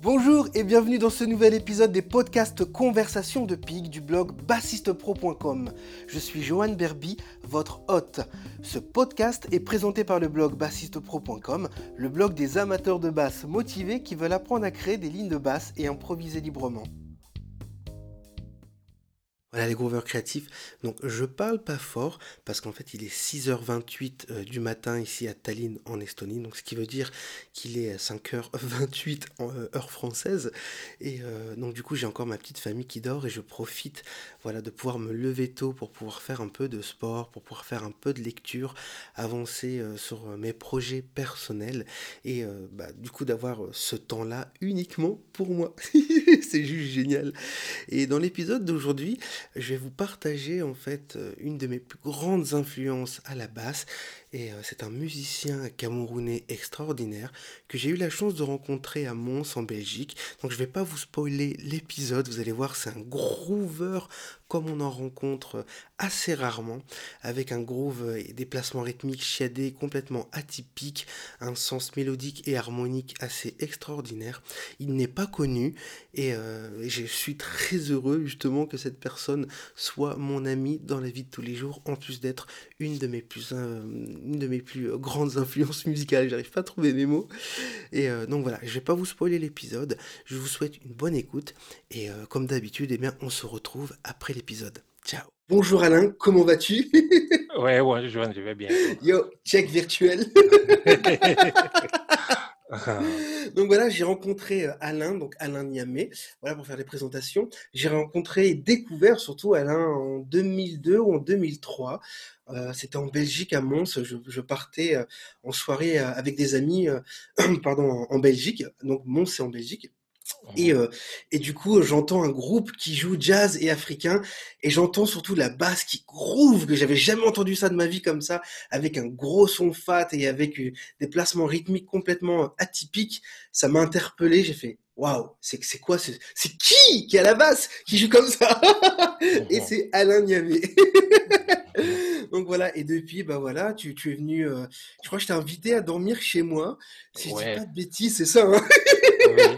Bonjour et bienvenue dans ce nouvel épisode des podcasts Conversations de Pig du blog bassistepro.com. Je suis Johan Berby, votre hôte. Ce podcast est présenté par le blog bassistepro.com, le blog des amateurs de basse motivés qui veulent apprendre à créer des lignes de basse et improviser librement. Voilà les grooveurs créatifs. Donc je parle pas fort parce qu'en fait il est 6h28 euh, du matin ici à Tallinn en Estonie. Donc ce qui veut dire qu'il est 5h28 en euh, heure française. Et euh, donc du coup j'ai encore ma petite famille qui dort et je profite voilà de pouvoir me lever tôt pour pouvoir faire un peu de sport, pour pouvoir faire un peu de lecture, avancer sur mes projets personnels et bah, du coup d'avoir ce temps-là uniquement pour moi. C'est juste génial. Et dans l'épisode d'aujourd'hui, je vais vous partager en fait euh, une de mes plus grandes influences à la basse et euh, c'est un musicien camerounais extraordinaire que j'ai eu la chance de rencontrer à Mons en Belgique. Donc je vais pas vous spoiler l'épisode, vous allez voir, c'est un groover comme on en rencontre assez rarement, avec un groove et des placements rythmiques chiadés complètement atypiques, un sens mélodique et harmonique assez extraordinaire. Il n'est pas connu et euh, je suis très heureux justement que cette personne soit mon ami dans la vie de tous les jours, en plus d'être une de mes plus euh, une de mes plus grandes influences musicales. J'arrive pas à trouver mes mots. Et euh, donc voilà, je vais pas vous spoiler l'épisode. Je vous souhaite une bonne écoute. Et euh, comme d'habitude, eh bien, on se retrouve après Ciao. Bonjour Alain, comment vas-tu? Ouais, ouais, je, je vais bien. Yo, check virtuel. donc voilà, j'ai rencontré euh, Alain, donc Alain Niamé, voilà pour faire les présentations. J'ai rencontré et découvert surtout Alain en 2002 ou en 2003. Euh, c'était en Belgique à Mons. Je, je partais euh, en soirée avec des amis, euh, pardon, en, en Belgique. Donc Mons c'est en Belgique. Et, euh, et du coup, j'entends un groupe qui joue jazz et africain, et j'entends surtout la basse qui groove, que j'avais jamais entendu ça de ma vie comme ça, avec un gros son fat et avec euh, des placements rythmiques complètement atypiques. Ça m'a interpellé. J'ai fait waouh, c'est c'est quoi ce- C'est qui qui a la basse qui joue comme ça? Et c'est Alain Niamé. Donc voilà, et depuis, bah voilà, tu, tu es venu, euh, je crois que je t'ai invité à dormir chez moi. Si je Ouais. dis pas de bêtises, c'est ça, hein Oui.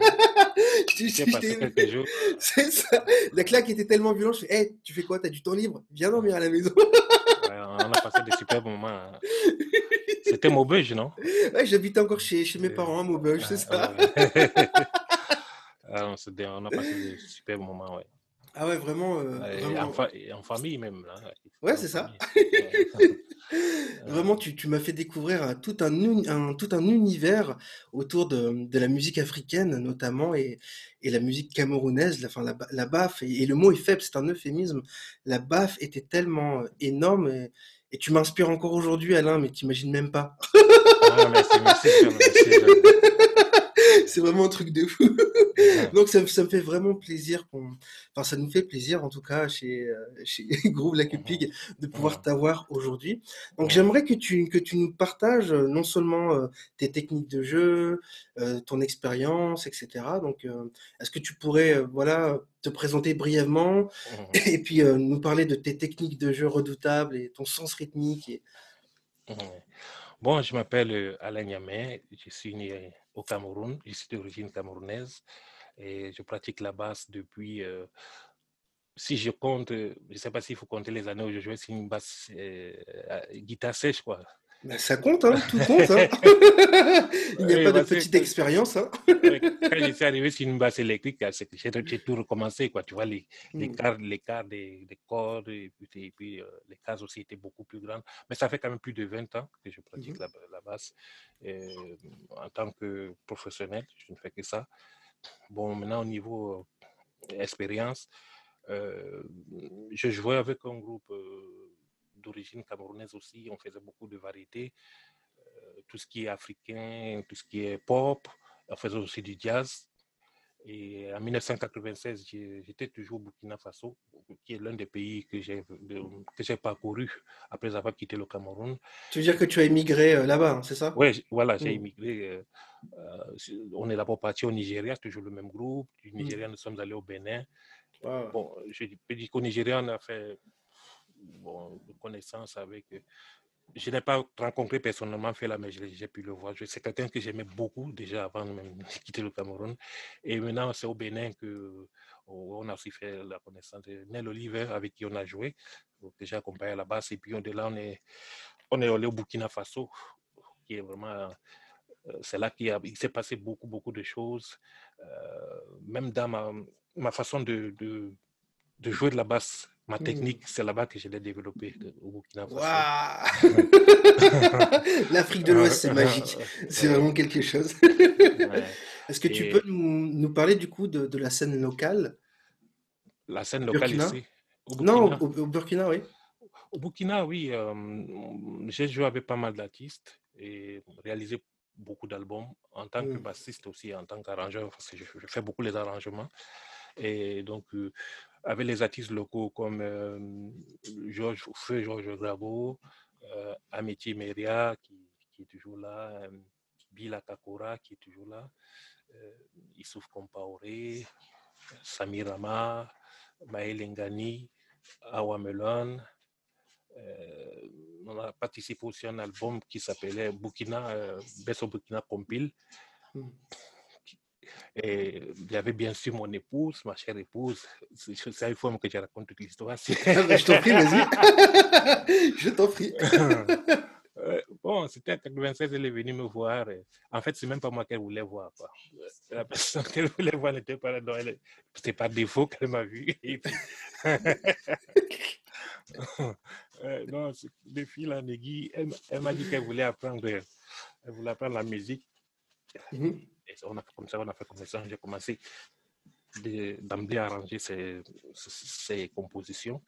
C'est ça. La claque était tellement violente, je fais, hey, tu fais quoi? T'as du temps libre? Viens dormir à la maison. Ouais, on a passé des super moments. hein. C'était Maubeuge, non? Ouais, j'habitais encore chez, chez mes Euh, parents à Maubeuge, c'est ça. Ah, ouais. Ah, on a passé des super moments, ouais. Ah ouais, vraiment, euh, Et vraiment, en, fa- et en famille même. Là. Ouais, c'est ça. vraiment, tu, tu m'as fait découvrir euh, tout un, un- tout un univers autour de, de la musique africaine, notamment, et, et la musique camerounaise, la, enfin, la, la baffe, et, et le mot est faible, c'est un euphémisme. La baffe était tellement euh, énorme, et, et tu m'inspires encore aujourd'hui, Alain, mais t'imagines même pas. Ah, merci, merci. Merci. C'est vraiment un truc de fou. Donc ça, me- ça me fait vraiment plaisir qu'on, enfin ça nous fait plaisir en tout cas chez euh, chez Groove La Cupig de pouvoir t'avoir aujourd'hui. Donc j'aimerais que tu que tu nous partages euh, non seulement euh, tes techniques de jeu, euh, ton expérience, etc. Donc euh, est-ce que tu pourrais voilà te présenter brièvement Mhm. et puis nous parler de tes techniques de jeu redoutables et ton sens rythmique et Mhm. Bon, je m'appelle Alain Niamé, je suis né au Cameroun, je suis d'origine camerounaise et je pratique la basse depuis, euh, si je compte, euh, je ne sais pas s'il faut compter les années où je jouais sur une basse euh, guitare sèche, quoi. Ben, ça compte hein, tout compte hein. Il n'y a Oui, pas de parce que petite expérience hein. quand je suis arrivé sur une basse électrique, j'ai tout recommencé, quoi. Tu vois, les- l'écart l'écart des, des cordes et puis, et puis, euh, les cases aussi étaient beaucoup plus grandes. Mais ça fait quand même plus de 20 ans que je pratique Mhm. la, la basse. Et, en tant que professionnel, je ne fais que ça. Bon, maintenant, au niveau euh, expérience, euh, je jouais avec un groupe euh, d'origine camerounaise aussi. On faisait beaucoup de variétés, euh, tout ce qui est africain, tout ce qui est pop. On faisait aussi du jazz. Et en 1996, j'ai- j'étais toujours au Burkina Faso, qui est l'un des pays que j'ai de- que j'ai parcouru après avoir quitté le Cameroun. Tu veux dire que tu as émigré euh, là-bas, hein, c'est ça? Ouais, j- voilà, j'ai Hmm. immigré. euh, on est d'abord parti au Nigeria, toujours le même groupe. Du Hmm. Nigeria, nous sommes allés au Bénin. Wow. Bon, je peux dire qu'au Nigeria, on a fait bon, connaissance avec euh, je n'ai pas rencontré personnellement Fela, mais j'ai pu le voir. C'est quelqu'un que j'aimais beaucoup déjà avant de quitter le Cameroun. Et maintenant, c'est au Bénin que on a aussi fait la connaissance de Nel Oliver, avec qui on a joué, déjà accompagné à la base. Et puis de là, on est, on est allé au Burkina Faso, qui est vraiment. Euh, c'est là qu'il s'est passé beaucoup, beaucoup de choses. Euh, même dans ma, ma façon de, de, de jouer de la basse, Ma mmh. technique, c'est là-bas que je l'ai développée au Burkina Faso. L'Afrique de l'Ouest, c'est magique. C'est vraiment quelque chose. Est-ce que tu peux nous, nous, parler du coup de, de, la scène locale? La scène locale ici? Au Non, au, Burkina, oui. Au Burkina, oui. Euh, j'ai joué avec pas mal d'artistes et réalisé beaucoup d'albums en tant que mmh. bassiste aussi, en tant qu'arrangeur, parce que je, fais beaucoup les arrangements. Et donc, euh, avec les artistes locaux comme euh, Georges Feu Georges Grabo, euh, Meria qui, est toujours là, euh, Bila Kakura qui est toujours là, euh, Issouf Kompaoré, Samir Rama, Maël Ngani, Awa Melon. Euh, on a participé aussi à un album qui s'appelait Burkina, euh, Besso Burkina Compile. Mm. Et il y avait bien sûr mon épouse, ma chère épouse. C'est une fois que je raconte toute l'histoire. je t'en prie, vas-y. je t'en prie. bon, c'était en 96, elle est venue me voir. en fait, c'est même pas moi qu'elle voulait voir. Quoi. La personne qu'elle voulait voir n'était pas là. C'était par défaut qu'elle m'a vu. non, les filles, la Négui, elle, elle m'a dit qu'elle voulait apprendre, elle voulait apprendre la musique. Mm-hmm on a fait comme ça, on a fait comme ça. J'ai commencé d'emblée à arranger ses, ses, compositions.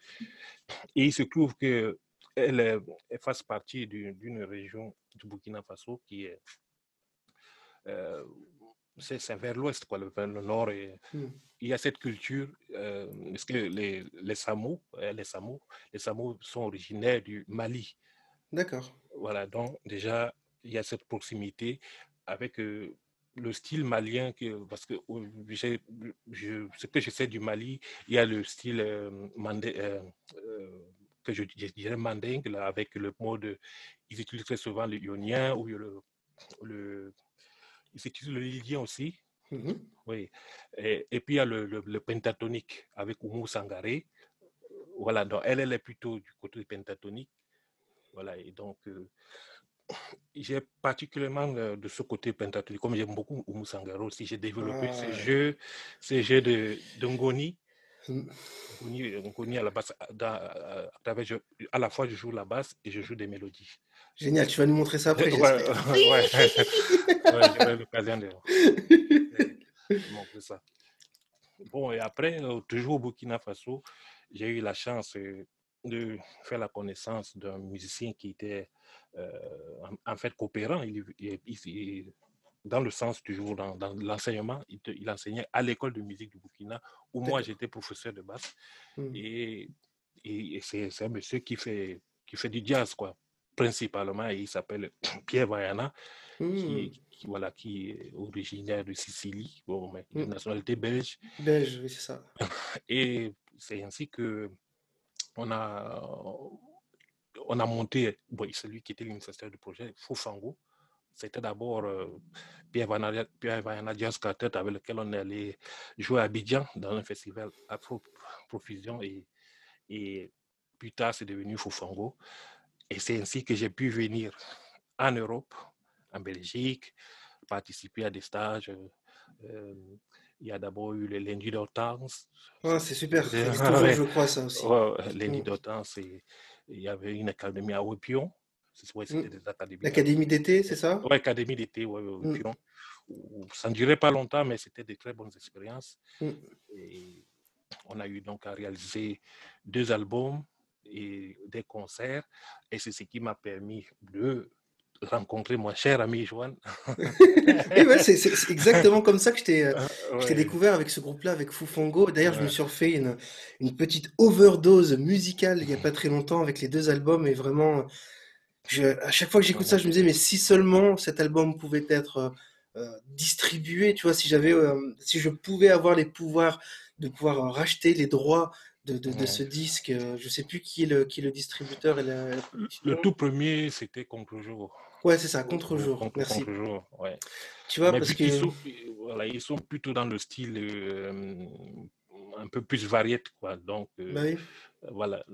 Et il se trouve qu'elle elle fasse partie d'une région du Burkina Faso qui est. Euh, c'est vers l'ouest, quoi, vers le nord. Et. Il y a cette culture, euh, parce que les, les Samo, les Samo, les Samo sont originaires du Mali. D'accord. Voilà, donc déjà, il y a cette proximité avec euh, le style malien, que, parce que je, ce que je sais du Mali, il y a le style euh, mandé, euh, euh, que je, dirais mandingue, là, avec le mode, ils utilisent très souvent le ionien ou le, le ils utilisent le lydien aussi. Mmh oui. Et, et, puis il y a le, le, pentatonique avec Oumou Sangaré. Voilà, donc elle, elle est plutôt du côté pentatonique. Voilà, et donc j'ai particulièrement de ce côté pentatonique, comme j'aime beaucoup Oumou Sangaro aussi, j'ai développé ah. ces jeux, ces jeux de, de Ngoni. Mmh. Ngoni, à la basse, à, à, la fois je joue la basse et je joue des mélodies. Génial, tu vas nous montrer ça après. ouais, ouais, j'aurai l'occasion de, de, montrer ça. Bon, et après, toujours au Burkina Faso, j'ai eu la chance de faire la connaissance d'un musicien qui était euh, en, fait coopérant. Il, il, dans le sens toujours dans, dans l'enseignement, il, il, enseignait à l'école de musique du Burkina où moi j'étais professeur de basse. Mmh. Et, et, c'est un monsieur qui fait, qui fait du jazz, quoi, principalement. Et il s'appelle Pierre Vaiana, qui, mmh. qui, voilà, qui est originaire de Sicile, bon, mais mmh. nationalité belge. Belge, oui, c'est ça. Et c'est ainsi que on a on a monté, bon, celui qui était l'initiateur du projet, Foufango. C'était d'abord euh, Pierre Vayana Jazz Quartet avec lequel on est allé jouer à Abidjan dans un festival Afro Profusion et, et plus tard c'est devenu Foufango. Et c'est ainsi que j'ai pu venir en Europe, en Belgique, participer à des stages. Euh, il y a d'abord eu le lundi d'Hortense. Ah, c'est super, je crois ça aussi. Ouais, lundi mm. d'Hortense, il y avait une académie à Oupion. Mmh. L'académie d'été, c'est ça? Oui, académie d'été, ouais, Oupion. Mmh. Ça ne durait pas longtemps, mais c'était de très bonnes expériences. Mmh. Et on a eu donc à réaliser deux albums et des concerts. Et c'est ce qui m'a permis de rencontrer mon cher ami Joanne. ouais, c'est exactement comme ça que je t'ai euh, découvert avec ce groupe-là, avec Fufongo. D'ailleurs, je me suis refait une, une, petite overdose musicale il n'y a pas très longtemps avec les deux albums. Et vraiment, je, à chaque fois que j'écoute ça, je me disais, mais si seulement cet album pouvait être euh, euh, distribué, tu vois, si j'avais, si je pouvais avoir les pouvoirs de pouvoir racheter les droits de, de, ce disque. Je sais plus qui est le, qui est le distributeur et Le tout premier, c'était Contre-jour. Ouais, c'est ça, Contre-jour. Merci. Contre-jour, ouais. Tu vois, parce que. Ils sont, voilà, ils sont plutôt dans le style un peu plus varié, quoi. Donc, bah oui. voilà.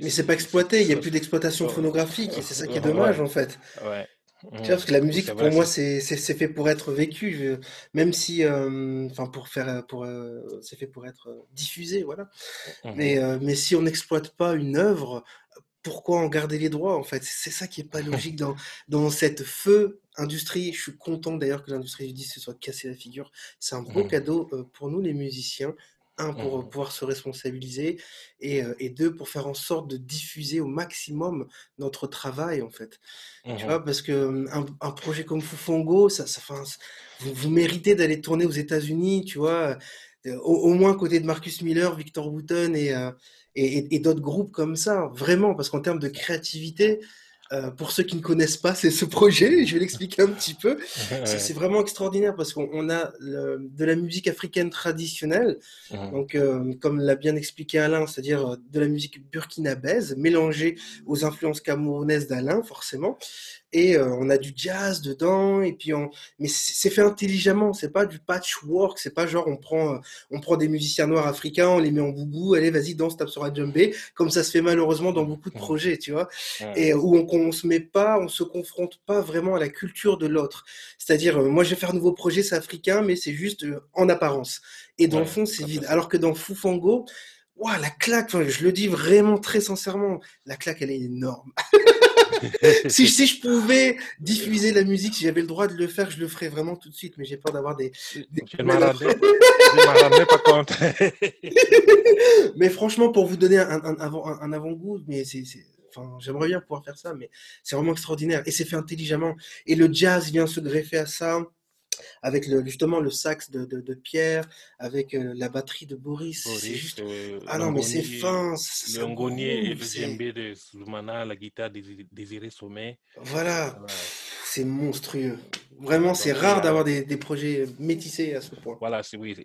Mais c'est pas exploité, il n'y a plus d'exploitation phonographique et c'est ça qui est dommage, en fait. Ouais. Tu vois, parce que la musique, pour moi, c'est fait pour être vécu, même si, euh, enfin, pour faire, pour, euh, c'est fait pour être euh, diffusé, voilà. Mmh mais, mais si on n'exploite pas une œuvre, pourquoi en garder les droits, en fait? C'est ça qui est pas logique dans, dans cette feu industrie. Je suis content d'ailleurs que l'industrie du disque se soit cassée la figure. C'est un beau mmh cadeau pour nous, les musiciens, un, pour mmh pouvoir se responsabiliser, et, et, deux, pour faire en sorte de diffuser au maximum notre travail, en fait. Tu mmh vois, parce que un, projet comme Fufongo, ça, ça, vous, vous méritez d'aller tourner aux États-Unis, tu vois, au, moins côté de Marcus Miller, Victor Wooten et, et, et d'autres groupes comme ça, vraiment, parce qu'en termes de créativité, euh, pour ceux qui ne connaissent pas, c'est ce projet. Je vais l'expliquer un petit peu. C'est vraiment extraordinaire parce qu'on a de la musique africaine traditionnelle, mmh. donc euh, comme l'a bien expliqué Alain, c'est-à-dire de la musique burkinabèse mélangée aux influences camerounaises d'Alain, forcément et euh, on a du jazz dedans et puis on mais c'est fait intelligemment c'est pas du patchwork c'est pas genre on prend euh, on prend des musiciens noirs africains on les met en boubou allez vas-y danse tape sur la djembé comme ça se fait malheureusement dans beaucoup de projets tu vois. Et où on, on se met pas on se confronte pas vraiment à la culture de l'autre. C'est-à-dire euh, moi je vais faire un nouveau projet c'est africain mais c'est juste en apparence. Et dans le fond c'est vide. alors que dans Fufango Wow, la claque, je le dis vraiment très sincèrement, la claque, elle est énorme. si, si je pouvais diffuser la musique, si j'avais le droit de le faire, je le ferais vraiment tout de suite, mais j'ai peur d'avoir des. des... Je ne pas compte. mais franchement, pour vous donner un, un, un avant-goût, mais c'est. Enfin, j'aimerais bien pouvoir faire ça, mais c'est vraiment extraordinaire. Et c'est fait intelligemment. Et le jazz vient se greffer à ça avec le, justement le sax de, de, de Pierre, avec euh, la batterie de Boris. c'est juste... Euh, ah non, mais c'est fin. Le ngoni et le djembé de Soumana, la guitare Désiré Sommet. Voilà. C'est monstrueux. Vraiment, c'est rare d'avoir des, des, projets métissés à ce point. Voilà, c'est oui,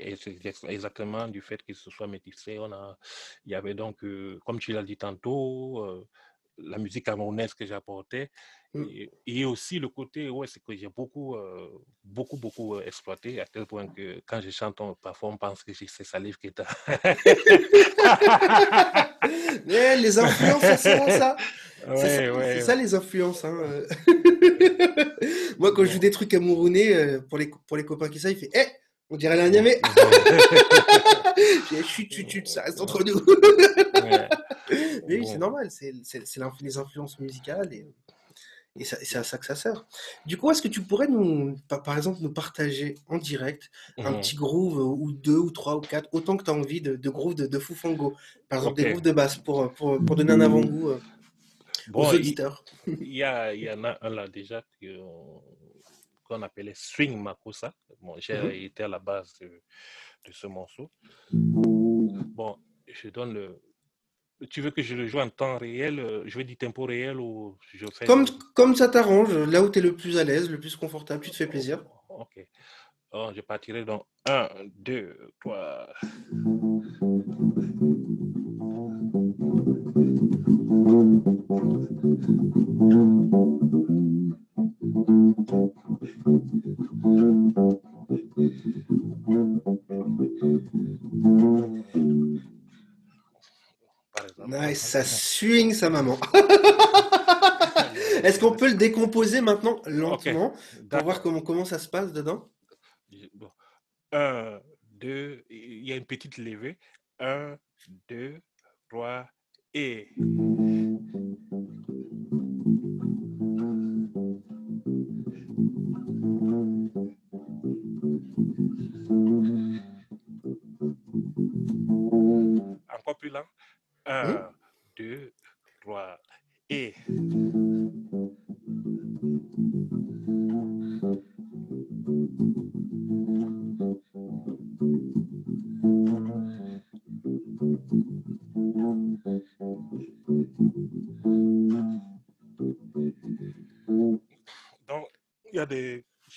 exactement du fait que ce soit métissé. On a, il y avait donc, euh, comme tu l'as dit tantôt, la musique camerounaise que j'apportais. Mmh. Et, aussi le côté, ouais, c'est que j'ai beaucoup, beaucoup, beaucoup exploité, à tel point que quand je chante, parfois on pense que c'est Salif qui est les influences, c'est ça. c'est ça, les influences. Hein. Moi, quand je joue des trucs camerounais, pour les, pour les copains qui savent, il fait Eh, on dirait la Niamey. chut, chut, chut, ça reste entre nous. Mais oui, c'est normal, c'est les influences musicales et, et c'est à ça que ça sert. Du coup, est-ce que tu pourrais nous, par exemple, nous partager en direct un mmh petit groove ou deux ou trois ou quatre, autant que tu as envie de, de groove de, de Fufango, par exemple des grooves de basse pour, pour, pour donner un avant-goût euh, aux auditeurs Il y, a, y en a un là déjà qu'on appelait Swing Makosa. Bon, j'ai mmh été à la base de, de ce morceau. Bon, je donne le, tu veux que je le joue en temps réel euh, Je veux du tempo réel ou je fais... Comme, comme ça t'arrange, là où tu es le plus à l'aise, le plus confortable, tu te fais plaisir. Ok. Alors, je partirai dans 1, 2, 3. Nice, ça swing sa maman. Est-ce qu'on peut le décomposer maintenant lentement pour voir comment, comment ça se passe dedans? Un, deux, il y a une petite levée. Un, deux, trois, et.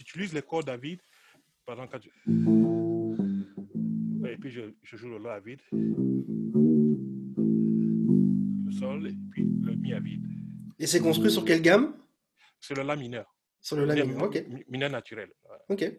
J'utilise les cordes David pendant que et puis je, je joue le La à vide, le Sol, et puis le Mi à vide. Et c'est construit sur quelle gamme? C'est le La mineur. Sur le La Mi- mineur, ok. mi- Mineur naturel. voilà. Ok.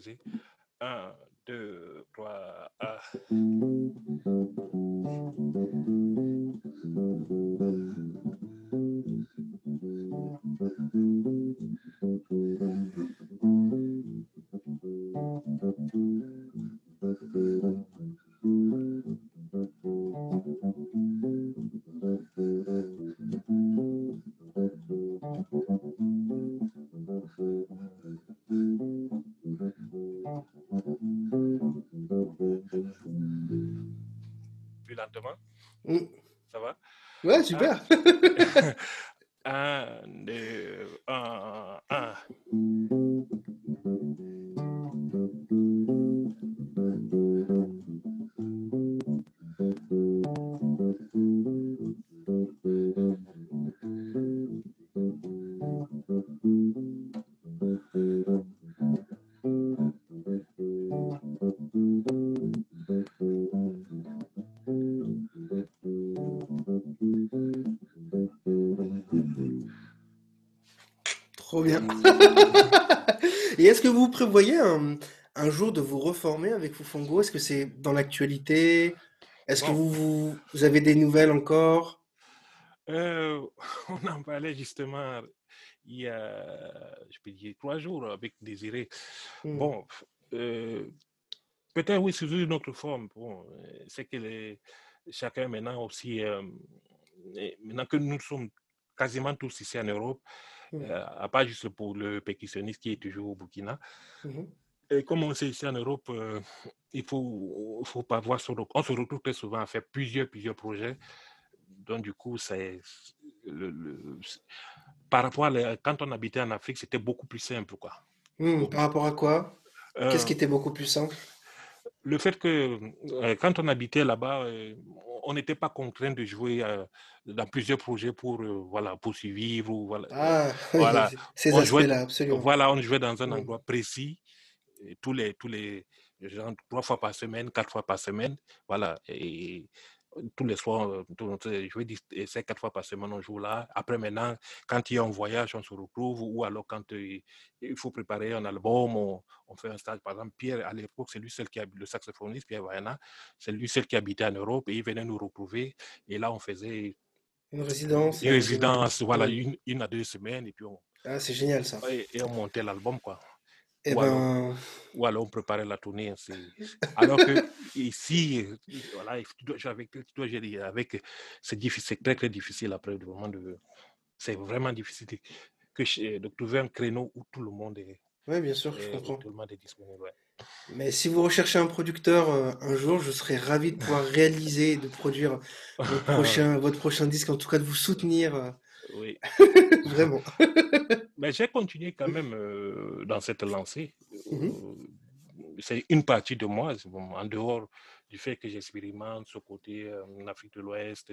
Peu super. Prévoyez un, un jour de vous reformer avec Fufongo? Est-ce que c'est dans l'actualité? Est-ce que vous, vous, vous avez des nouvelles encore? Euh, on en parlait justement il y a, je peux dire, trois jours avec Désiré. Hmm. Bon, euh, peut-être oui, sous une autre forme. Bon, euh, c'est que les- chacun maintenant aussi, euh, maintenant que nous sommes quasiment tous ici en Europe, Mhm. euh, à part juste pour le percussionniste qui est toujours au Burkina, Mhm. et comme on sait ici en Europe, euh, il faut, faut pas voir re- on se retrouve très souvent à faire plusieurs, plusieurs projets. Donc, du coup, c'est le- le- par rapport à la- quand on habitait en Afrique, c'était beaucoup plus simple, quoi. Hmm, par rapport à quoi? Qu'est-ce Euh, qui était beaucoup plus simple? le fait que euh, quand on habitait là-bas, euh, on n'était pas contraint de jouer euh, dans plusieurs projets pour euh, voilà pour survivre ou voilà. Ah, oui, Voilà, ces on jouait, aspects-là, absolument. voilà, on jouait dans un endroit précis, tous les tous les genre trois fois par semaine, quatre fois par semaine, voilà. Et tous les soirs, euh, je vais dire, c'est quatre fois par semaine, on joue là. Après, maintenant, quand il y a un voyage, on se retrouve, ou alors quand euh, il faut préparer un album, on, on fait un stage. Par exemple, Pierre, à l'époque, c'est lui seul qui le saxophoniste, Pierre Vaiana, c'est lui seul qui habitait en Europe, et il venait nous retrouver. Et là, on faisait Une résidence. une euh, résidence, voilà, une, une à deux semaines, et puis on, Ah, c'est génial ça. et, et on montait l'album, quoi. Eh Ou alors, ben, ou alors on préparait la tournée. Alors que ici, voilà, tu dois- avec, tu dois gérer avec, c'est difficile, c'est très très difficile après, vraiment de, c'est vraiment difficile de, que, de trouver un créneau où tout le monde est, ouais, bien sûr, je est- comprends. tout le monde est disponible. ouais. Mais si vous recherchez un producteur euh, un jour, je serais ravi de pouvoir réaliser et de produire votre prochain, votre prochain disque, en tout cas de vous soutenir, euh, oui. vraiment. Mais j'ai continué quand même euh, dans cette lancée. Mhm. Euh, c'est une partie de moi, bon, en dehors du fait que j'expérimente ce côté euh, en Afrique de l'Ouest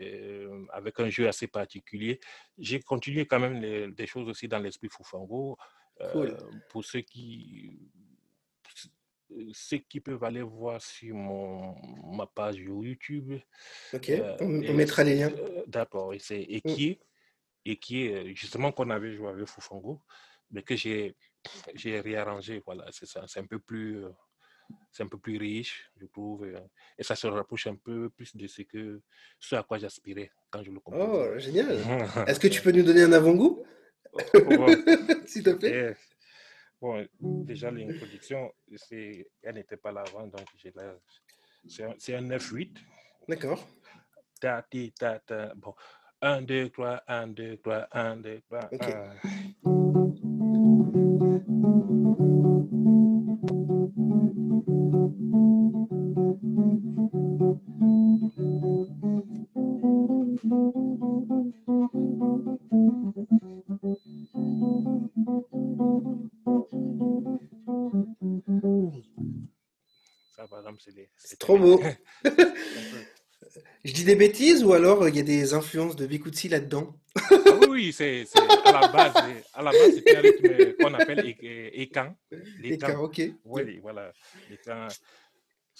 euh, avec un jeu assez particulier. J'ai continué quand même les- des choses aussi dans l'esprit. Cool. euh, pour ceux qui ceux qui peuvent aller voir sur mon, ma page YouTube. Ok, euh, on, on et mettra les liens. euh, D'accord, et c'est et Mm. qui et qui euh, justement qu'on avait joué avec Fufango, mais que j'ai j'ai réarrangé. Voilà, c'est ça, c'est un peu plus euh, c'est un peu plus riche, je trouve, euh, et ça se rapproche un peu plus de ce que ce à quoi j'aspirais quand je le composais. Oh, génial. Est-ce que tu peux nous donner un avant-goût, Bon, s'il te plaît? Bon, déjà l'introduction, elle n'était pas là avant, donc j'ai là. C'est un, c'est un 9-8. D'accord. Ta, ti, ta, ta. Bon. 1, 2, 3, 1, 2, 3, 1, 2, 3, Ok. 1. C'est trop beau. Je dis des bêtises ou alors euh, il y a des influences de Bikutsi là-dedans? Ah oui, oui, c'est à la base, à la base, c'est un rythme qu'on appelle. Et L'écan. car, ok. Oui, voilà. Parce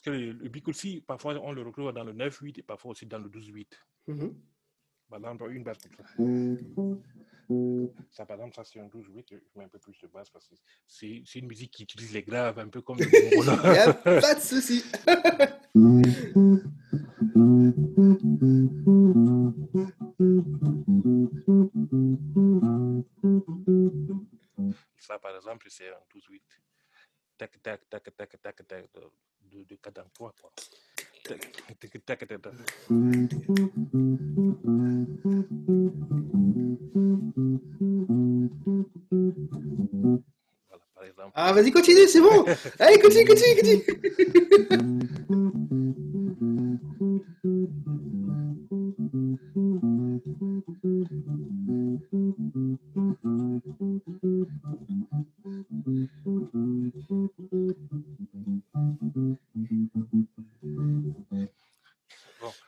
que le, le parfois, on le retrouve dans le 9-8 et parfois aussi dans le 12-8. Mhm. Par exemple, une basse comme ça. Ça, par exemple, ça, c'est un 12-8. Je mets un peu plus de basse parce que c'est une musique qui utilise les graves, un peu comme le Il n'y a pas de souci. Ça, par exemple, c'est un 12-8. Tac, tac, tac, tac, tac, tac, de, de, de 4 dans 3, quoi. Tac, tac, tac, tac, tac. Voilà, par exemple. Ah, vas-y, continue, c'est bon. Allez, continue, continue, continue. Bon.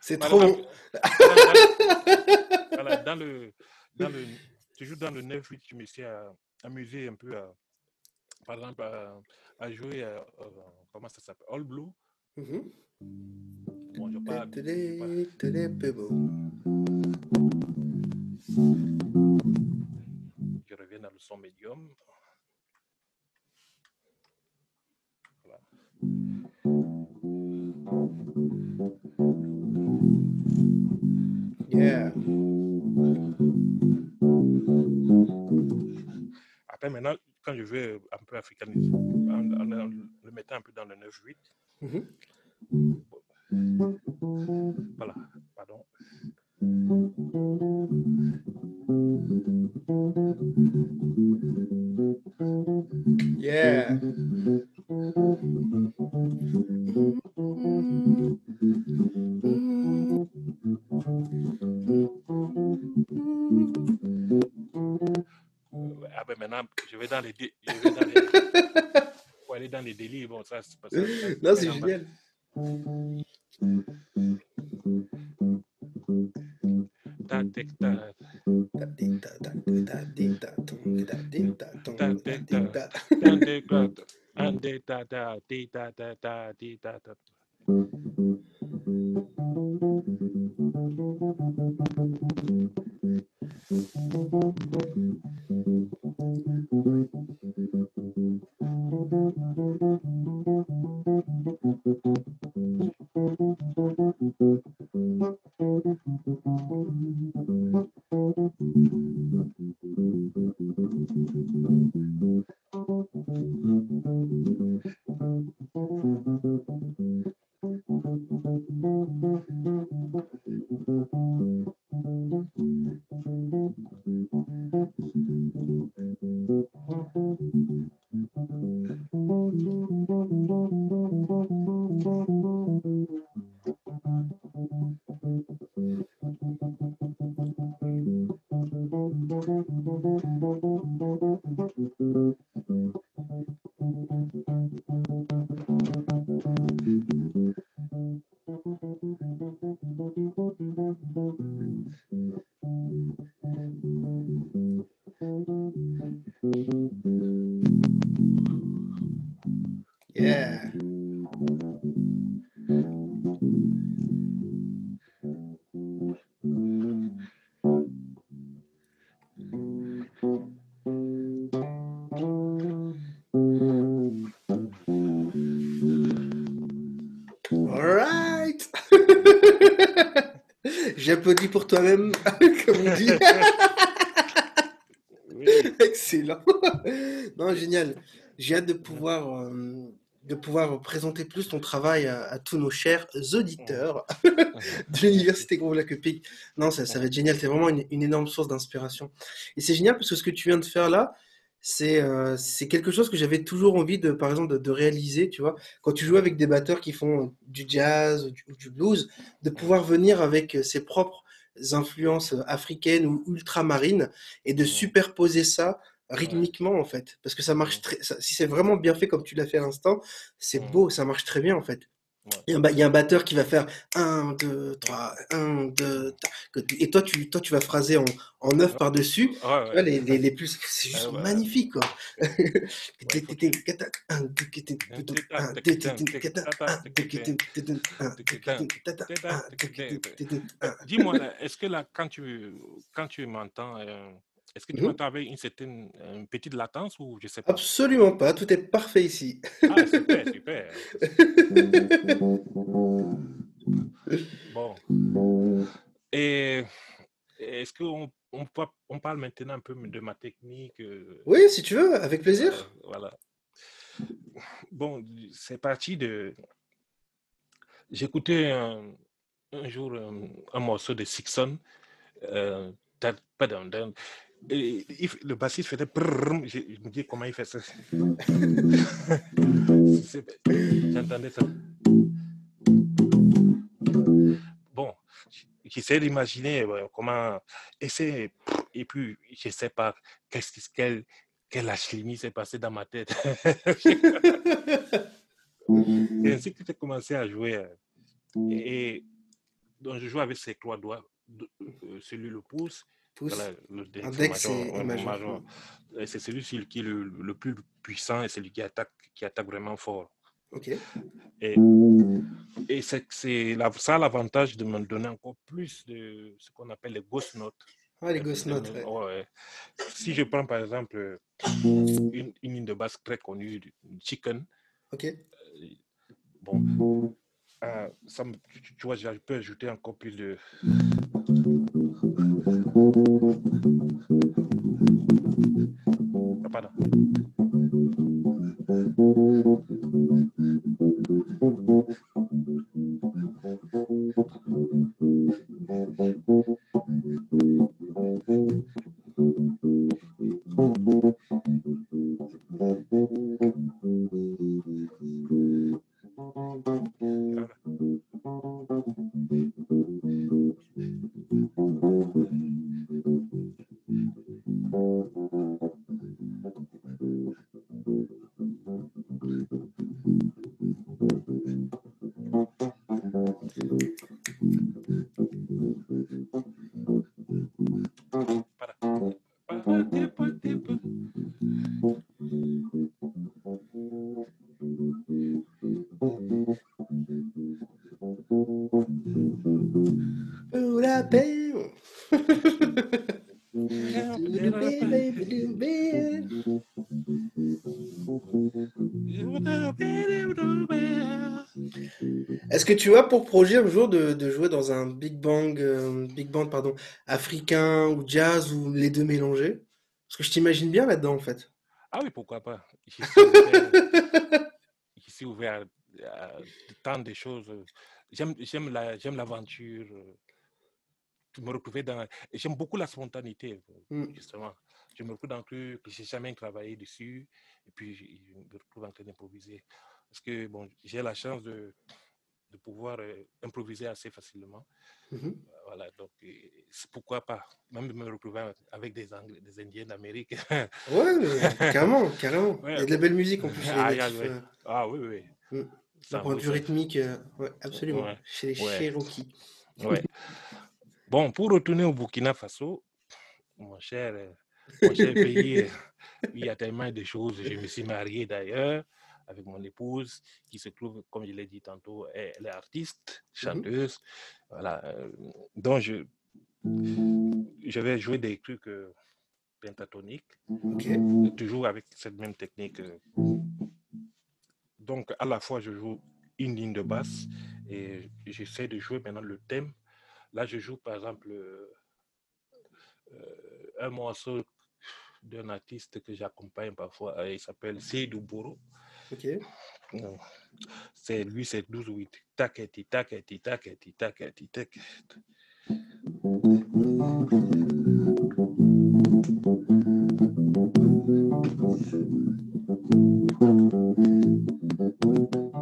C'est trop bon. voilà, dans le, dans le, toujours dans le 9-8, je me suis euh, amusé un peu à, par exemple, à, à jouer, euh, euh, comment ça s'appelle, All Blue. Mhm. Bon, je parle, je reviens dans le son médium. Voilà. Yeah. Après, maintenant, quand je veux un peu africaniser, en, en- en le mettant un peu dans le 9-8, Mhm. voilà, pardon. Yeah. Ah ben maintenant, je vais dans les, dé- je vais dans les, pour aller dans les délires, bon, ça, c'est pas ça. Non, c'est génial. Ta, tic, ta, Ta, di, ta, ta, ta, di, ta, ton, ta, di, ta, ton, ta, ta, tic, di, ta, ta. ta, tic, ta, ta, an, de, ta, ta, ti, ta, ta, ta, ti, J'applaudis pour toi-même, comme on dit. Oui, Excellent. Non, génial. J'ai hâte de pouvoir, euh, de pouvoir présenter plus ton travail à, à tous nos chers auditeurs de l'Université Gros Lac. Non, ça, ça va être génial. C'est vraiment une, une énorme source d'inspiration. Et c'est génial parce que ce que tu viens de faire là, c'est euh, c'est quelque chose que j'avais toujours envie de, par exemple, de, de réaliser, tu vois. Quand tu joues avec des batteurs qui font du jazz ou du, blues, de pouvoir venir avec ses propres influences africaines ou ultramarines et de superposer ça rythmiquement en fait. Parce que ça marche très, ça- si c'est vraiment bien fait comme tu l'as fait à l'instant, c'est beau, ça marche très bien en fait. Il y, a un il y a un batteur qui va faire 1, 2, 3, 1, 2, et toi tu, toi tu vas phraser en, en 9 Ouais, par-dessus. ouais, ouais. les, les, les plus, c'est juste magnifique quoi. Dis-moi, est-ce que là, quand tu, quand tu m'entends, euh, est-ce que tu Mhm. m'entends avec une certaine euh, une petite latence ou je sais pas? Absolument pas, tout est parfait ici. Ah, super, super. Qu'on on, pa- on parle maintenant un peu de ma technique? euh, Oui, si tu veux, avec euh, plaisir. voilà. Bon, c'est parti de. J'écoutais un, un jour un, un morceau de Sixon. Euh, et il le bassiste faisait je, je me dis comment il fait ça. J'entendais ça. J'essaie d'imaginer ouais, comment. Et, c'est- et puis, je ne sais pas qu'est-ce qui- quelle, quelle alchimie s'est passée dans ma tête. Et ainsi que j'ai commencé à jouer. euh, Et, et donc, je joue avec ces trois doigts, euh, celui le pouce, voilà, c'est celui qui est le, le plus puissant et celui qui attaque, qui attaque vraiment fort. Ok. Et, et c'est c'est la- ça a l'avantage de me donner encore plus de ce qu'on appelle les ghost notes. Ah, les ghost notes, ouais. ouais. Si je prends par exemple une, une ligne de basse très connue, Chicken, Ok. euh, bon, euh, ça me- tu, tu- tu vois, je peux ajouter encore plus de. Ah, pardon. Que tu as pour projet un jour de, de jouer dans un big bang, euh, big band pardon, africain ou jazz ou les deux mélangés? Parce que je t'imagine bien là-dedans en fait. Ah oui, pourquoi pas. Je suis ouvert, je suis ouvert à tant de choses. J'aime, j'aime la, j'aime l'aventure. Me retrouver dans. J'aime beaucoup la spontanéité, Mm. justement. Je me retrouve dans un truc que j'ai jamais travaillé dessus, et puis je je me retrouve en train d'improviser. Parce que bon, j'ai la chance de, de pouvoir euh, improviser assez facilement. Mhm. Voilà, donc euh, pourquoi pas. Même de me retrouver avec des Anglais, des Indiens d'Amérique. Ouais, mais carrément, carrément. Il y a Ouais. de la belle musique en plus Ah, ouais. euh, Ah oui, oui. Mm. D'un point de vaut vue ça. rythmique, euh, ouais, absolument. Ouais, Chez les ouais. Cherokees. ouais. Bon, pour retourner au Burkina Faso, mon cher, euh, mon cher pays, euh, il y a tellement de choses. Je me suis marié d'ailleurs avec mon épouse qui se trouve, comme je l'ai dit tantôt, elle est artiste, chanteuse. Voilà. euh, donc, je, je vais jouer des trucs euh, pentatoniques, toujours avec cette même technique. euh. Donc, à la fois, je joue une ligne de basse et j'essaie de jouer maintenant le thème. Là, je joue par exemple euh, un morceau d'un artiste que j'accompagne parfois. Il s'appelle Seydou Boro. Ok. C'est lui, c'est 12-8. Taketi, taketi, taketi, taketi, taketi. par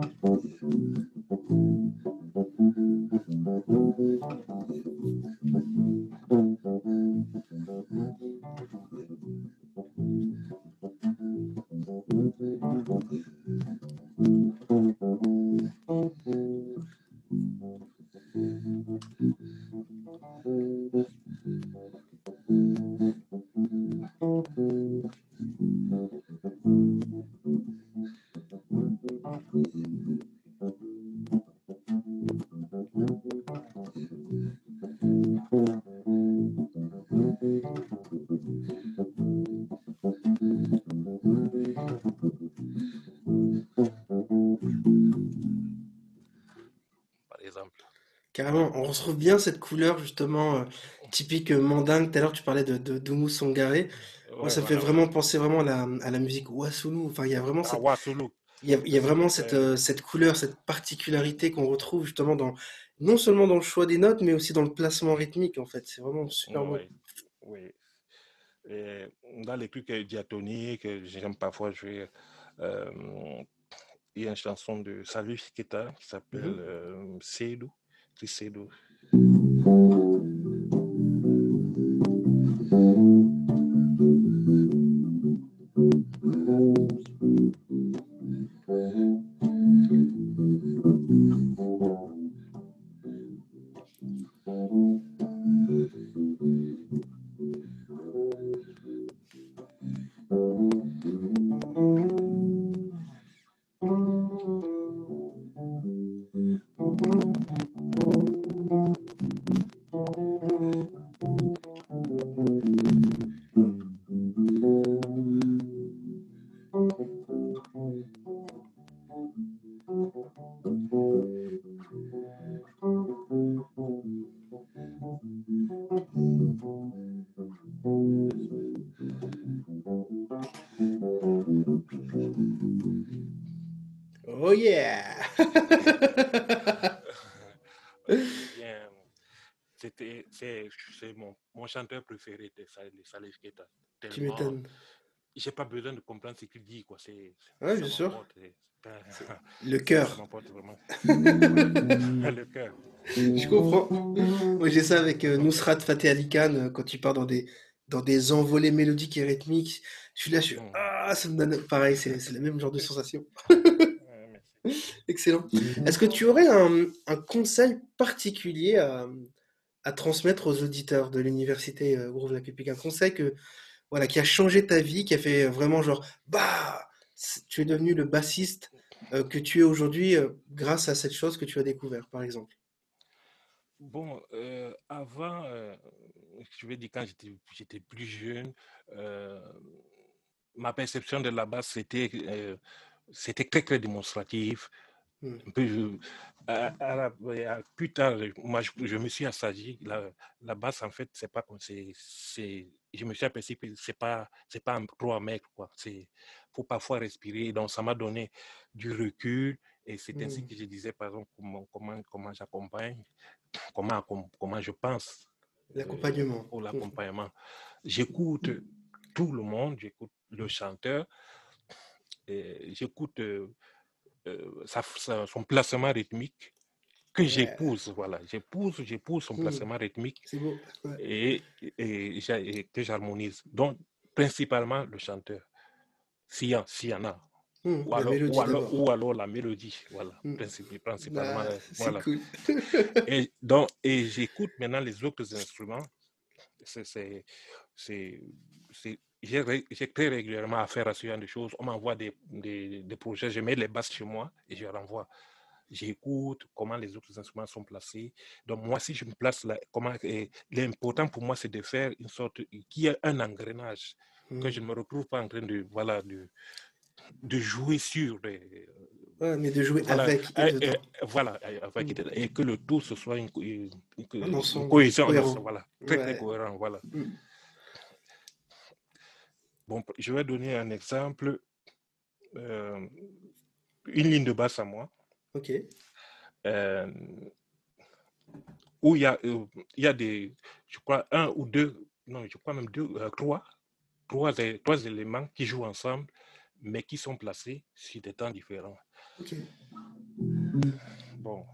retrouve bien cette couleur justement euh, typique mandingue. Tout à l'heure, tu parlais de, de Sangaré. Moi, ça me fait vraiment penser vraiment à la, à la musique Wassoulou. Enfin, il y a vraiment Ah, cette, il y a, il y a vraiment cette, Euh, cette couleur, cette particularité qu'on retrouve justement dans, non seulement dans le choix des notes, mais aussi dans le placement rythmique, en fait. C'est vraiment super oui, oui. Et dans les trucs euh, diatoniques, j'aime parfois jouer. euh, il y a une chanson de Salif Keita qui s'appelle euh, Seydou, Chris Seydou. Chanteur préféré de Salif Keita. Tu m'étonnes. j'ai pas besoin de comprendre ce qu'il dit, quoi. C'est, Ouais, bien sûr. Le cœur. Le cœur. Je comprends. Moi, j'ai ça avec euh, Nusrat Fateh Ali Khan, euh, quand tu pars dans des, dans des envolées mélodiques et rythmiques. Je suis là, je suis. Mm. Ah, ça me donne. Pareil, c'est c'est le même genre de sensation. Excellent. Est-ce que tu aurais un, un conseil particulier à, à transmettre aux auditeurs de l'université euh, Groove Lac Epic? Un conseil que, voilà, qui a changé ta vie, qui a fait vraiment genre, bah, tu es devenu le bassiste euh, que tu es aujourd'hui euh, grâce à cette chose que tu as découvert, par exemple. Bon, euh, avant, euh, je vais dire quand j'étais, plus jeune, euh, ma perception de la basse, c'était, euh, c'était très, très démonstratif. Mm. Un peu, je- à- à la- à- plus tard, moi, je, je me suis assagi. La, la basse, en fait, c'est pas comme c'est, je me suis aperçu que c'est pas, c'est pas un trop mec, quoi. C'est, faut parfois respirer. Donc, ça m'a donné du recul. Et c'est ainsi Mm. que je disais, par exemple, comment, comment, comment j'accompagne, comment, comment, je pense euh, L'accompagnement. pour Mm. l'accompagnement. J'écoute tout le monde, j'écoute le chanteur, j'écoute euh, euh, sa- sa- son placement rythmique que Ouais. j'épouse, voilà, j'épouse, j'épouse son Mm. placement rythmique C'est beau. Ouais. et, et, que j'harmonise. Donc, principalement le chanteur, s'il y, y en a, Mm. ou alors, ou alors, d'abord. ou alors la mélodie, voilà, Mm. principi- principalement, Ah, euh, voilà. cool. Et, donc, et j'écoute maintenant les autres instruments. C'est- j'ai, très régulièrement affaire à ce genre de choses. On m'envoie des, des, des projets, je mets les basses chez moi et je renvoie. J'écoute comment les autres instruments sont placés. Donc, moi, si je me place là, comment, l'important pour moi, c'est de faire une sorte, qu'il y ait un engrenage, que je ne me retrouve pas en train de, voilà, de, de jouer sur Ouais, mais de jouer voilà, avec et voilà, avec, Mm. et que le tout ce soit une, une, cohésion, cohérent. voilà, très très cohérent, voilà. Mm. Bon, je vais donner un exemple, euh, une ligne de basse à moi, Ok. euh, où il y a, euh, il y a des, je crois, un ou deux, non, je crois même deux, trois, trois, trois éléments qui jouent ensemble, mais qui sont placés sur des temps différents. Ok. Bon,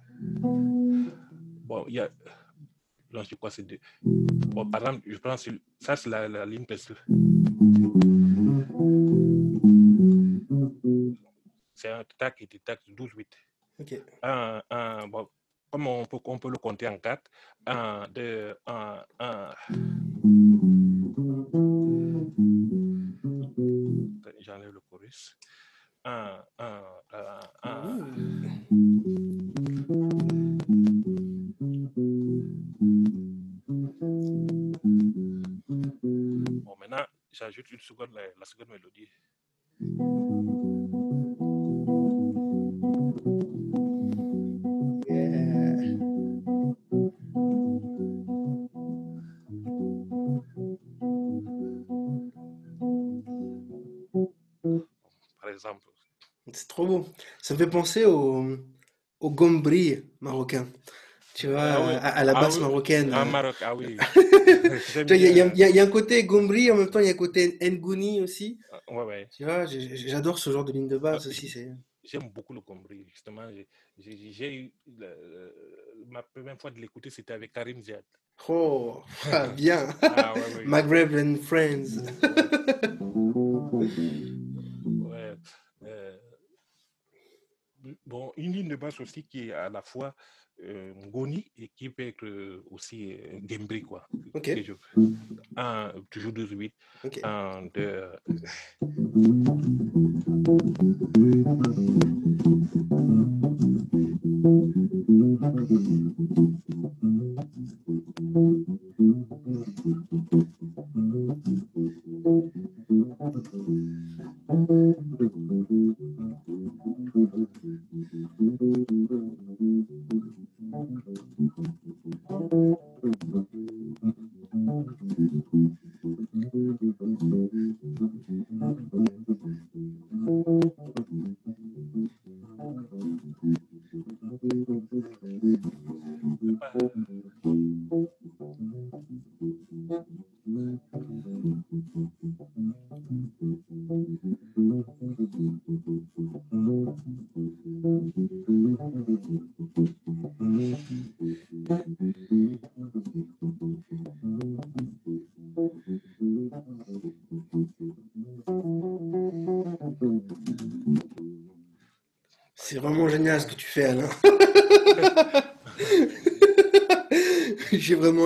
bon, il y a, non, je crois que c'est deux. Bon, par exemple, je prends ça, c'est la, la ligne parce c'est un tac et tacs 12-8. Ok. Un, un, bon, comme on peut, on peut le compter en quatre. Un, deux, un, un. J'enlève le chorus. Un, un, un, un. Bon, maintenant, j'ajoute une seconde, la, la seconde mélodie. Trop beau. Ça me fait penser au, au gombri marocain. Tu vois, Ah oui. à, à la Ah basse oui. marocaine. En Maroc, ah oui. Il y, a- y y un côté gombri, en même temps, il y a un côté ngouni aussi. Ouais, ouais. Tu vois, j'adore ce genre de ligne de Ah, basse aussi. C'est... J'aime beaucoup le Combri, justement. j'ai- eu ma première fois de l'écouter, c'était avec Karim Ziad. Oh, ah, bien. Ah ouais. Maghreb and Friends. Ouais. Euh, bon, une ligne de basse aussi qui est à la fois euh, Ngoni et qui peut être euh, aussi euh, Gembri, quoi. Ok. Que je- Un, toujours 12-8. Ok. Un, deux. C'est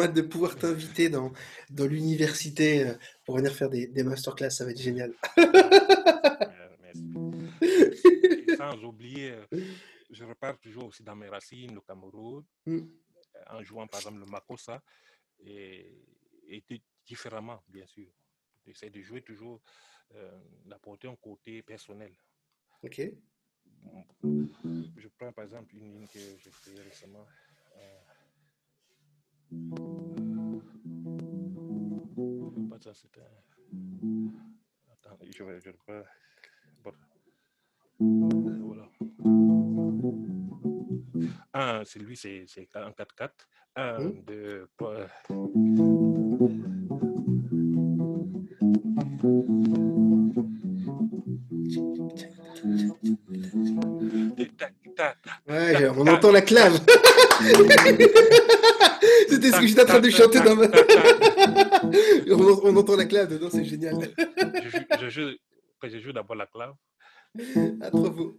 hâte de pouvoir t'inviter dans, dans l'université euh, pour venir faire des, des masterclass. Ça va être génial. Euh, merci. Et sans oublier, euh, je repars toujours aussi dans mes racines, le Cameroun, Mm. en jouant par exemple le Makossa, et, et di- différemment, bien sûr. J'essaie de jouer toujours, euh, d'apporter un côté personnel. Ok. Je prends par exemple une ligne que j'ai créée récemment. Pas ça, un. Attends, je vais, je vais. Euh, Voilà. Un, c'est lui, c'est en 4-4. Un, Hmm? deux, trois. Tic, tac, tac, tac. Ouais, j'ai- on entend la clave. C'était ce que j'étais en train de chanter dans ma... on, on entend la clave dedans, c'est génial. Je joue, je quand je joue d'abord la clave. Ah, trop beau.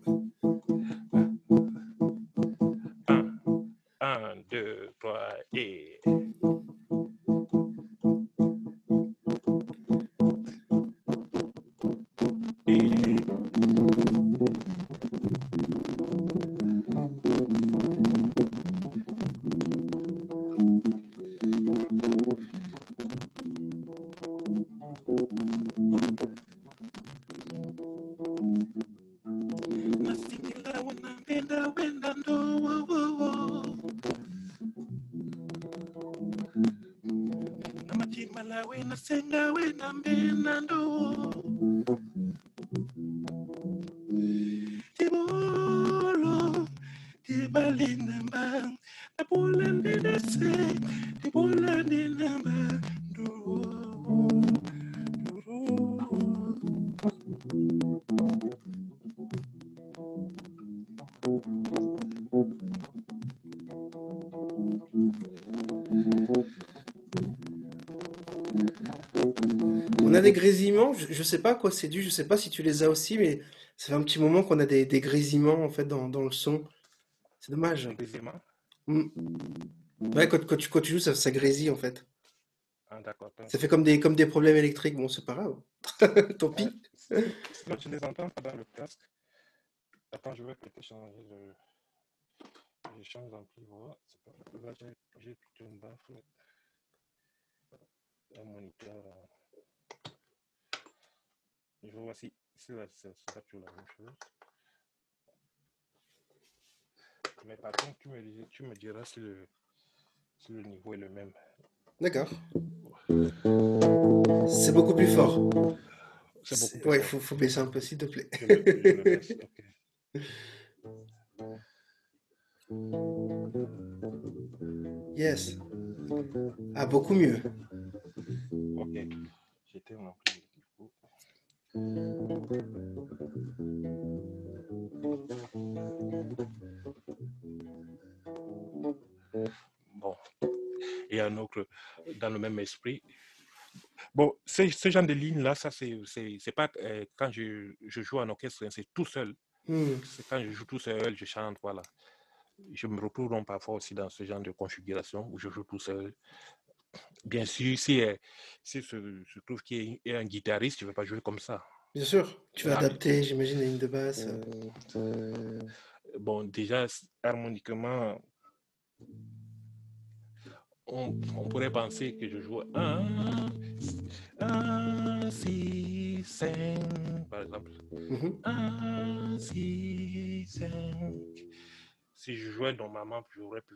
Des grésillements, je, je sais pas à quoi c'est dû, je sais pas si tu les as aussi, mais ça fait un petit moment qu'on a des, des grésillements en fait dans, dans le son. C'est dommage. Mm. Ouais, quand, quand tu, quand tu joues, ça, ça grésille en fait. Ah, d'accord. Ça fait comme des, comme des problèmes électriques. Bon, c'est pas grave. Tant pis. Sinon, tu les entends pas dans le casque. Attends, je vais peut-être changer le. Je change d'ampli-voix. C'est pas Là, j'ai j'ai plutôt une baffle. Un moniteur. Je vois si, c'est toujours la même chose. Mais par contre, tu me, tu me diras si le, si le niveau est le même. D'accord. C'est beaucoup plus fort. Beaucoup Ouais, fort. faut, faut baisser un peu, s'il te plaît. Je le, je le baisse, ok. Yes. Ah, beaucoup mieux. Ok. J'étais en. Bon. Et un autre, dans le même esprit. Bon, ce, ce genre de ligne-là, ça, c'est c'est- c'est pas euh, quand je, je joue en orchestre, hein, c'est tout seul. Hmm. C'est quand je joue tout seul, je chante, voilà. Je me retrouve donc parfois aussi dans ce genre de configuration où je joue tout seul. Bien sûr, si, euh, si se, se trouve qu'il a un guitariste, tu ne vas pas jouer comme ça. Bien sûr. Tu vas Ah, adapter, j'imagine, la ligne de basse. Bon, déjà, harmoniquement, on, on pourrait penser que je joue 1, 1, 6, 5, par exemple. Mhm. 1, 6, 5. Si je jouais normalement, j'aurais pu.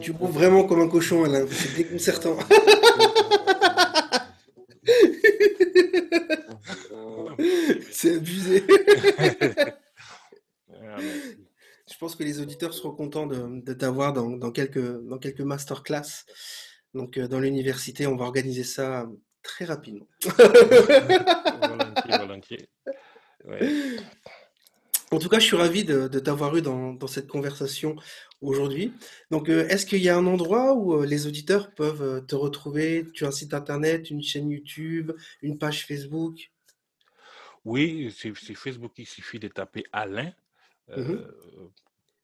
Tu bouffes vraiment comme un cochon, Alain. C'est déconcertant. C'est abusé. Ah. Je pense que les auditeurs seront contents de, de t'avoir dans, dans quelques, dans quelques masterclass. Donc, euh, dans l'université, on va organiser ça très rapidement. volontiers, volontiers. Ouais. En tout cas, je suis ravi de, de t'avoir eu dans, dans cette conversation aujourd'hui. Donc, euh, est-ce qu'il y a un endroit où euh, les auditeurs peuvent euh, te retrouver? Tu as un site internet, une chaîne YouTube, une page Facebook? Oui, sur Facebook, il suffit de taper Alain. Mhm.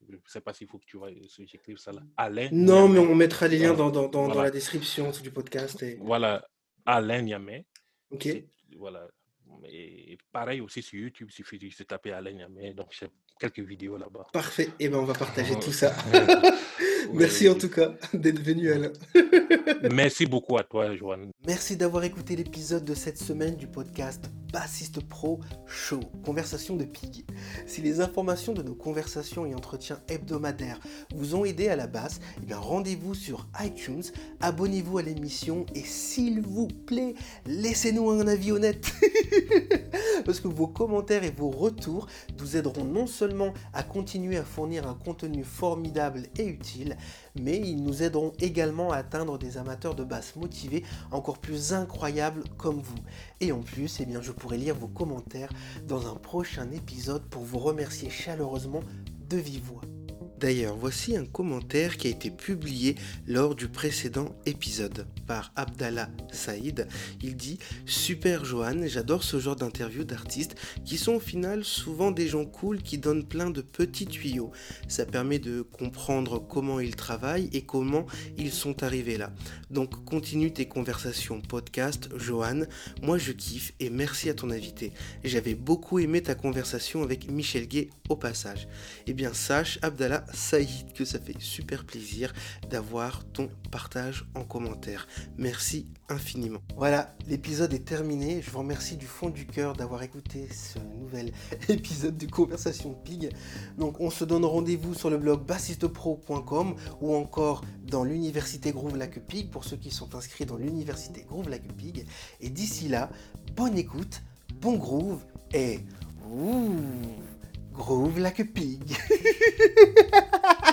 je ne sais pas s'il faut que tu j'écrive ça là. Alain Non, mais on mettra les liens Voilà. dans, dans, dans, dans Voilà. la description du podcast. Et... Voilà, Alain Niamey. Ok, Voilà. Et pareil aussi sur YouTube, il suffit de taper Alain Niamey. Donc, j'ai quelques vidéos là-bas. parfait. Et ben, on va partager tout ça. Merci en tout cas d'être venu, Alain. Merci beaucoup à toi, Joanne. Merci d'avoir écouté l'épisode de cette semaine du podcast Bassiste Pro Show, Conversation de Pig. Si les informations de nos conversations et entretiens hebdomadaires vous ont aidé à la basse, eh bien rendez-vous sur iTunes, abonnez-vous à l'émission et s'il vous plaît, laissez-nous un avis honnête. Parce que vos commentaires et vos retours nous aideront non seulement à continuer à fournir un contenu formidable et utile, mais ils nous aideront également à atteindre des amateurs de basse motivés encore plus incroyables comme vous. Et en plus, eh je pourrai lire vos commentaires dans un prochain épisode pour vous remercier chaleureusement de vive voix. D'ailleurs, voici un commentaire qui a été publié lors du précédent épisode par Abdallah Saïd. Il dit Super Johan, j'adore ce genre d'interviews d'artistes qui sont au final souvent des gens cool qui donnent plein de petits tuyaux. Ça permet de comprendre comment ils travaillent et comment ils sont arrivés là. Donc continue tes conversations podcast, Johan. Moi je kiffe et merci à ton invité. J'avais beaucoup aimé ta conversation avec Michel Gay au passage. Eh bien sache, Abdallah, Saïd que ça fait super plaisir d'avoir ton partage en commentaire. Merci infiniment. Voilà, l'épisode est terminé. Je vous remercie du fond du cœur d'avoir écouté ce nouvel épisode de Conversation Pig. Donc on se donne rendez-vous sur le blog bassistepro.com ou encore dans l'université Groove Lac Pig pour ceux qui sont inscrits dans l'université Groove Lac Pig. Et d'ici là, bonne écoute, bon groove et ouh, groove like a pig.